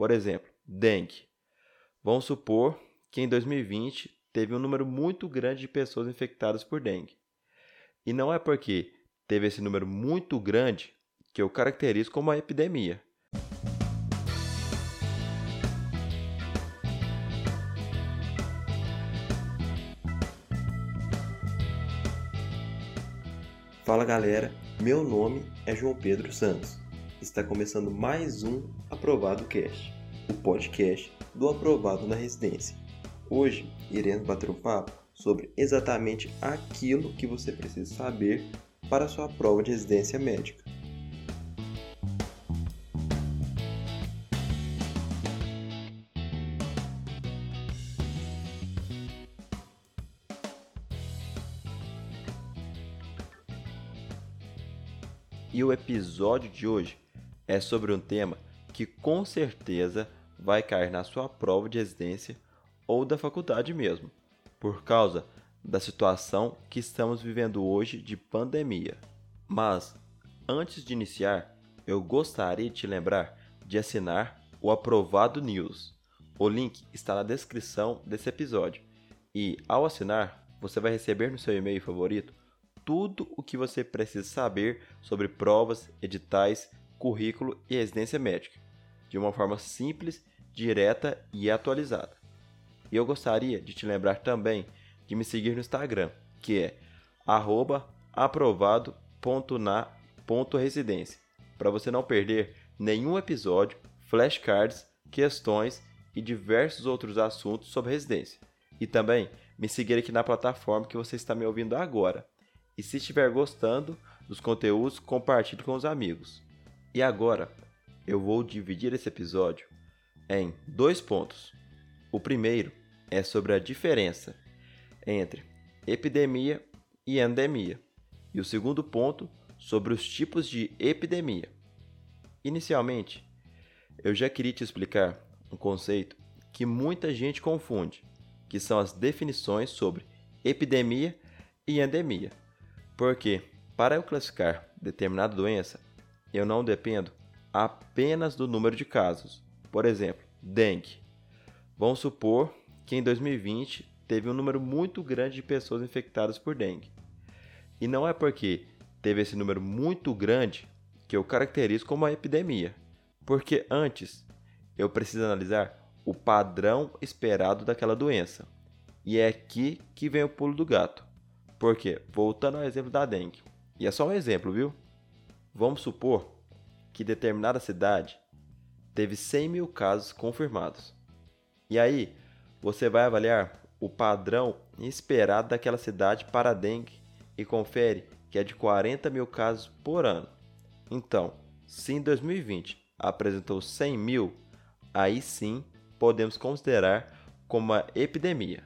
Por exemplo, dengue. Vamos supor que em 2020 teve um número muito grande de pessoas infectadas por dengue. E não é porque teve esse número muito grande que eu caracterizo como uma epidemia. Fala galera, meu nome é João Pedro Santos. Está começando mais um Aprovado Cast, o podcast do Aprovado na Residência. Hoje iremos bater um papo sobre exatamente aquilo que você precisa saber para sua prova de residência médica. E o episódio de hoje é sobre um tema que com certeza vai cair na sua prova de residência ou da faculdade mesmo, por causa da situação que estamos vivendo hoje de pandemia. Mas antes de iniciar, eu gostaria de te lembrar de assinar o Aprovado News. O link está na descrição desse episódio. E ao assinar, você vai receber no seu e-mail favorito tudo o que você precisa saber sobre provas, editais, currículo e residência médica, de uma forma simples, direta e atualizada. E eu gostaria de te lembrar também de me seguir no Instagram, que é aprovado.na.residência, para você não perder nenhum episódio, flashcards, questões e diversos outros assuntos sobre residência. E também me seguir aqui na plataforma que você está me ouvindo agora, e se estiver gostando dos conteúdos, compartilhe com os amigos. E agora, eu vou dividir esse episódio em dois pontos. O primeiro é sobre a diferença entre epidemia e endemia. E o segundo ponto sobre os tipos de epidemia. Inicialmente, eu já queria te explicar um conceito que muita gente confunde, que são as definições sobre epidemia e endemia. Porque, para eu classificar determinada doença, eu não dependo apenas do número de casos. Por exemplo, dengue. Vamos supor que em 2020 teve um número muito grande de pessoas infectadas por dengue. E não é porque teve esse número muito grande que eu caracterizo como uma epidemia, porque antes eu preciso analisar o padrão esperado daquela doença. E é aqui que vem o pulo do gato. Porque, voltando ao exemplo da dengue, e é só um exemplo, viu? Vamos supor que determinada cidade teve 100 mil casos confirmados. E aí, você vai avaliar o padrão esperado daquela cidade para a dengue e confere que é de 40 mil casos por ano. Então, se em 2020 apresentou 100 mil, aí sim podemos considerar como uma epidemia.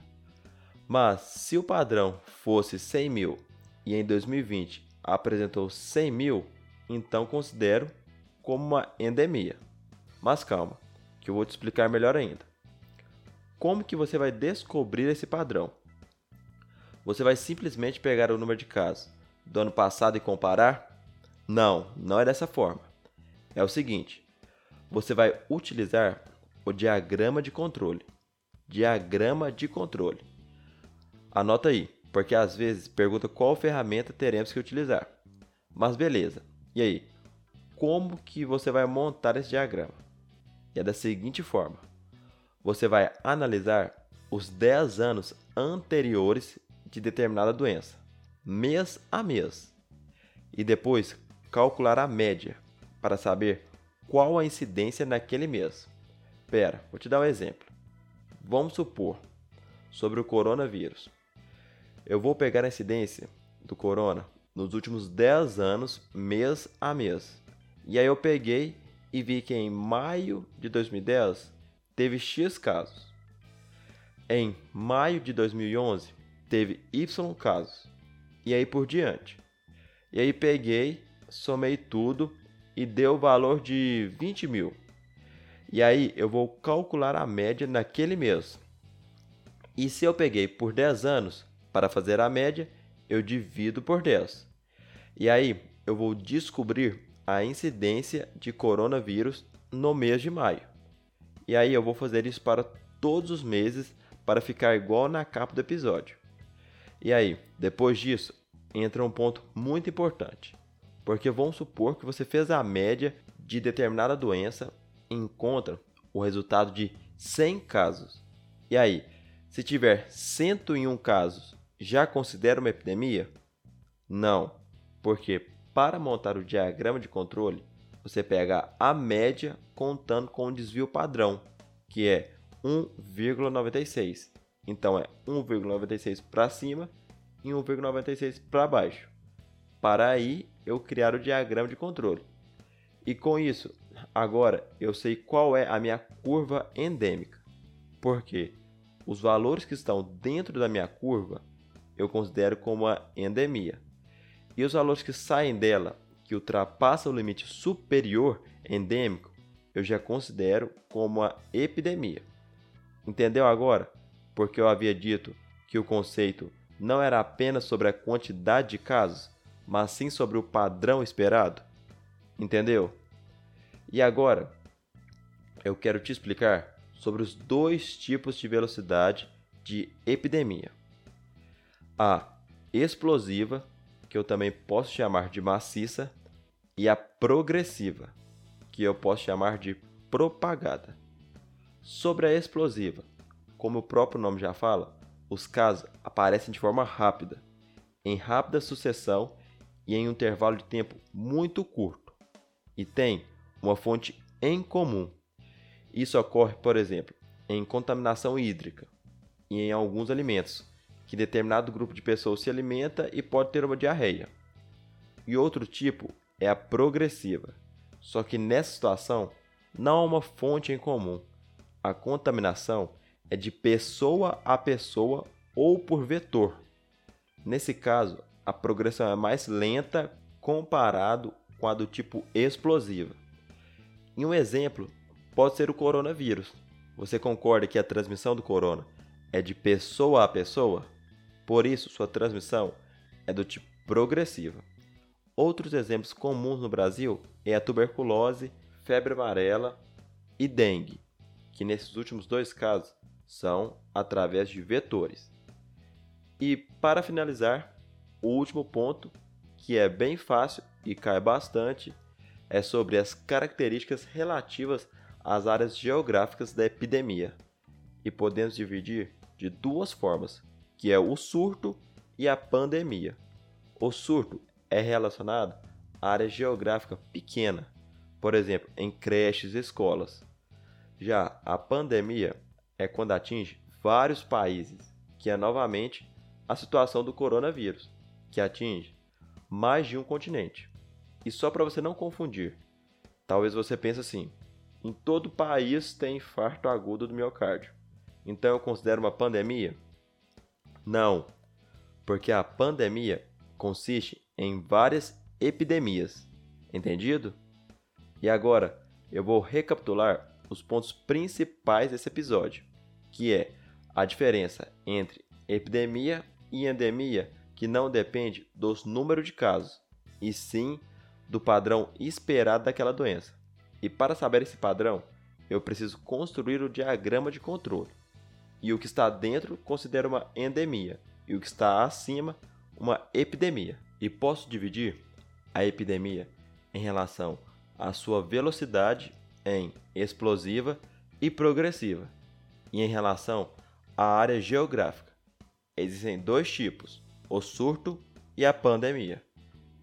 Mas se o padrão fosse 100 mil e em 2020 apresentou 100 mil, então considero como uma endemia. Mas calma, que eu vou te explicar melhor ainda. Como que você vai descobrir esse padrão? Você vai simplesmente pegar o número de casos do ano passado e comparar? Não, não é dessa forma. É o seguinte: você vai utilizar o diagrama de controle. Diagrama de controle. Anota aí, porque às vezes pergunta qual ferramenta teremos que utilizar. Mas beleza. E aí, como que você vai montar esse diagrama? E é da seguinte forma: você vai analisar os 10 anos anteriores de determinada doença, mês a mês, e depois calcular a média para saber qual a incidência naquele mês. Pera, vou te dar um exemplo. Vamos supor sobre o coronavírus. Eu vou pegar a incidência do corona nos últimos 10 anos, mês a mês. E aí eu peguei e vi que em maio de 2010 teve X casos. Em maio de 2011 teve Y casos. E aí por diante. E aí peguei, somei tudo e deu o valor de 20 mil. E aí eu vou calcular a média naquele mês. E se eu peguei por 10 anos, para fazer a média, eu divido por 10. E aí eu vou descobrir a incidência de coronavírus no mês de maio. E aí eu vou fazer isso para todos os meses para ficar igual na capa do episódio. E aí, depois disso, entra um ponto muito importante. Porque vamos supor que você fez a média de determinada doença e encontra o resultado de 100 casos. E aí, se tiver 101 casos, já considera uma epidemia? Não, porque para montar o diagrama de controle, você pega a média contando com o desvio padrão, que é 1,96. Então é 1,96 para cima e 1,96 para baixo. Para aí eu criar o diagrama de controle. E com isso, agora eu sei qual é a minha curva endêmica. Porque os valores que estão dentro da minha curva eu considero como uma endemia. E os valores que saem dela, que ultrapassam o limite superior endêmico, eu já considero como uma epidemia. Entendeu agora? Porque eu havia dito que o conceito não era apenas sobre a quantidade de casos, mas sim sobre o padrão esperado. Entendeu? E agora, eu quero te explicar sobre os dois tipos de velocidade de epidemia. A explosiva, que eu também posso chamar de maciça, e a progressiva, que eu posso chamar de propagada. Sobre a explosiva, como o próprio nome já fala, os casos aparecem de forma rápida, em rápida sucessão e em um intervalo de tempo muito curto, e tem uma fonte em comum. Isso ocorre, por exemplo, em contaminação hídrica e em alguns alimentos, que determinado grupo de pessoas se alimenta e pode ter uma diarreia. E outro tipo é a progressiva, só que nessa situação não há uma fonte em comum a contaminação é de pessoa a pessoa ou por vetor. Nesse caso, a progressão é mais lenta comparado com a do tipo explosiva. E um exemplo pode ser o coronavírus. Você concorda que a transmissão do corona é de pessoa a pessoa? Por isso, sua transmissão é do tipo progressiva. Outros exemplos comuns no Brasil é a tuberculose, febre amarela e dengue que nesses últimos dois casos são através de vetores. E para finalizar, o último ponto, que é bem fácil e cai bastante, é sobre as características relativas às áreas geográficas da epidemia. E podemos dividir de duas formas, que é o surto e a pandemia. O surto é relacionado à área geográfica pequena, por exemplo, em creches e escolas. Já a pandemia é quando atinge vários países, que é novamente a situação do coronavírus, que atinge mais de um continente. E só para você não confundir, talvez você pense assim: em todo país tem infarto agudo do miocárdio. Então eu considero uma pandemia? Não, porque a pandemia consiste em várias epidemias. Entendido? E agora eu vou recapitular os pontos principais desse episódio, que é a diferença entre epidemia e endemia, que não depende dos números de casos, e sim do padrão esperado daquela doença. E para saber esse padrão, eu preciso construir o diagrama de controle. E o que está dentro considero uma endemia, e o que está acima, uma epidemia. E posso dividir a epidemia em relação à sua velocidade em explosiva e progressiva. E em relação à área geográfica, existem dois tipos: o surto e a pandemia.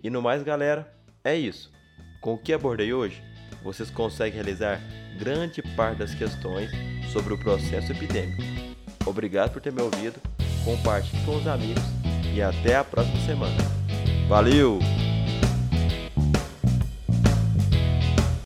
E no mais, galera, é isso. Com o que abordei hoje, vocês conseguem realizar grande parte das questões sobre o processo epidêmico. Obrigado por ter me ouvido, compartilhe com os amigos e até a próxima semana. Valeu!